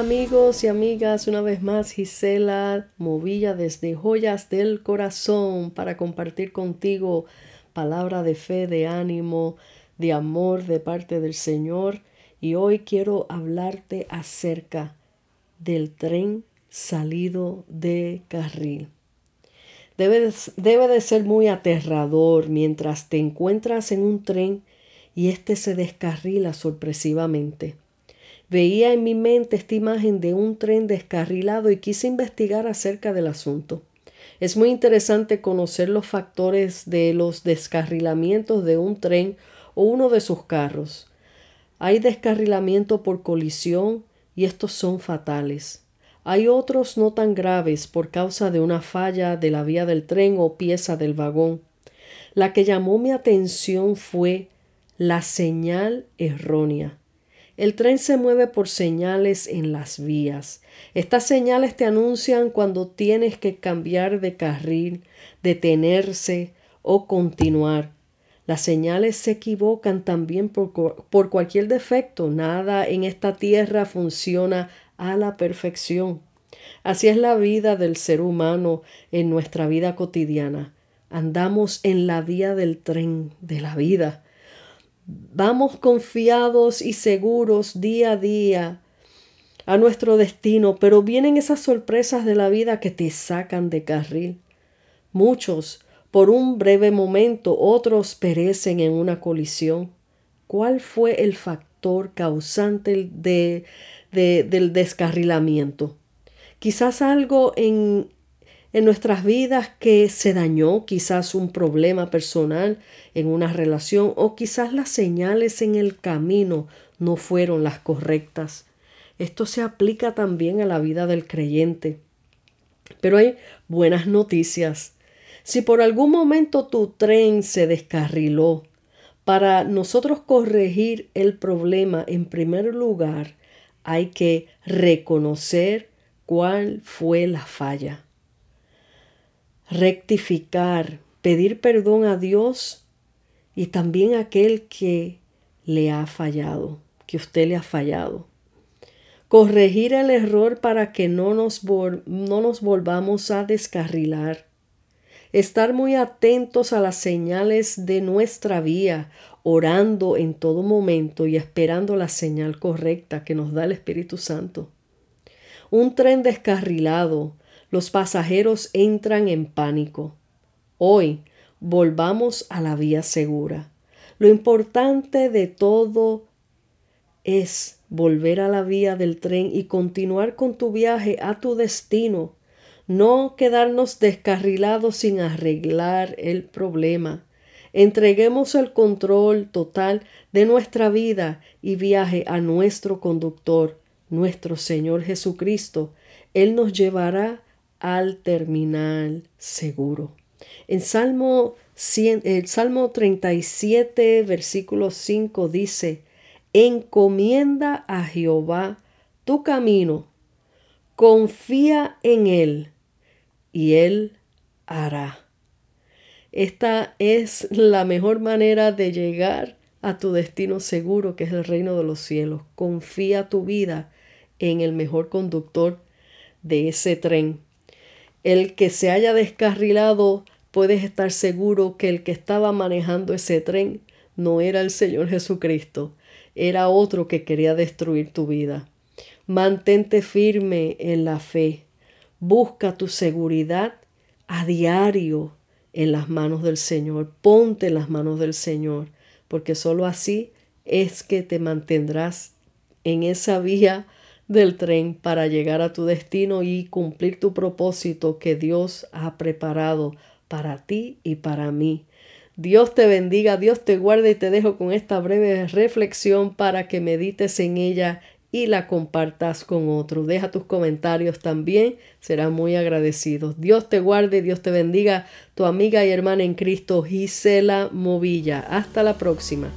Amigos y amigas, una vez más Gisela Movilla desde Joyas del Corazón para compartir contigo palabra de fe, de ánimo, de amor de parte del Señor. Y hoy quiero hablarte acerca del tren salido de carril. Debe de, debe de ser muy aterrador mientras te encuentras en un tren y éste se descarrila sorpresivamente. Veía en mi mente esta imagen de un tren descarrilado y quise investigar acerca del asunto. Es muy interesante conocer los factores de los descarrilamientos de un tren o uno de sus carros. Hay descarrilamiento por colisión y estos son fatales. Hay otros no tan graves por causa de una falla de la vía del tren o pieza del vagón. La que llamó mi atención fue la señal errónea. El tren se mueve por señales en las vías. Estas señales te anuncian cuando tienes que cambiar de carril, detenerse o continuar. Las señales se equivocan también por, por, cualquier defecto. Nada en esta tierra funciona a la perfección. Así es la vida del ser humano en nuestra vida cotidiana. Andamos en la vía del tren de la vida. Vamos confiados y seguros día a día a nuestro destino, pero vienen esas sorpresas de la vida que te sacan de carril. Muchos, por un breve momento, otros perecen en una colisión. ¿Cuál fue el factor causante de, de, del descarrilamiento? Quizás algo en, en nuestras vidas que se dañó, quizás un problema personal en una relación o quizás las señales en el camino no fueron las correctas. Esto se aplica también a la vida del creyente. Pero hay buenas noticias. Si por algún momento tu tren se descarriló, para nosotros corregir el problema en primer lugar hay que reconocer cuál fue la falla rectificar, pedir perdón a Dios y también a aquel que le ha fallado, que usted le ha fallado. Corregir el error para que no nos, no nos volvamos a descarrilar. Estar muy atentos a las señales de nuestra vía, orando en todo momento y esperando la señal correcta que nos da el Espíritu Santo. Un tren descarrilado los pasajeros entran en pánico. Hoy volvamos a la vía segura. Lo importante de todo es volver a la vía del tren y continuar con tu viaje a tu destino, no quedarnos descarrilados sin arreglar el problema. Entreguemos el control total de nuestra vida y viaje a nuestro conductor, nuestro Señor Jesucristo. Él nos llevará al terminal seguro. En Salmo, el Salmo 37, versículo 5 dice, Encomienda a Jehová tu camino, confía en Él y Él hará. Esta es la mejor manera de llegar a tu destino seguro, que es el reino de los cielos. Confía tu vida en el mejor conductor de ese tren el que se haya descarrilado, puedes estar seguro que el que estaba manejando ese tren no era el Señor Jesucristo, era otro que quería destruir tu vida. Mantente firme en la fe. Busca tu seguridad a diario en las manos del Señor. Ponte en las manos del Señor, porque sólo así es que te mantendrás en esa vía del tren para llegar a tu destino y cumplir tu propósito que Dios ha preparado para ti y para mí. Dios te bendiga, Dios te guarde y te dejo con esta breve reflexión para que medites en ella y la compartas con otro. Deja tus comentarios también, serán muy agradecidos. Dios te guarde, Dios te bendiga, tu amiga y hermana en Cristo Gisela Movilla. Hasta la próxima.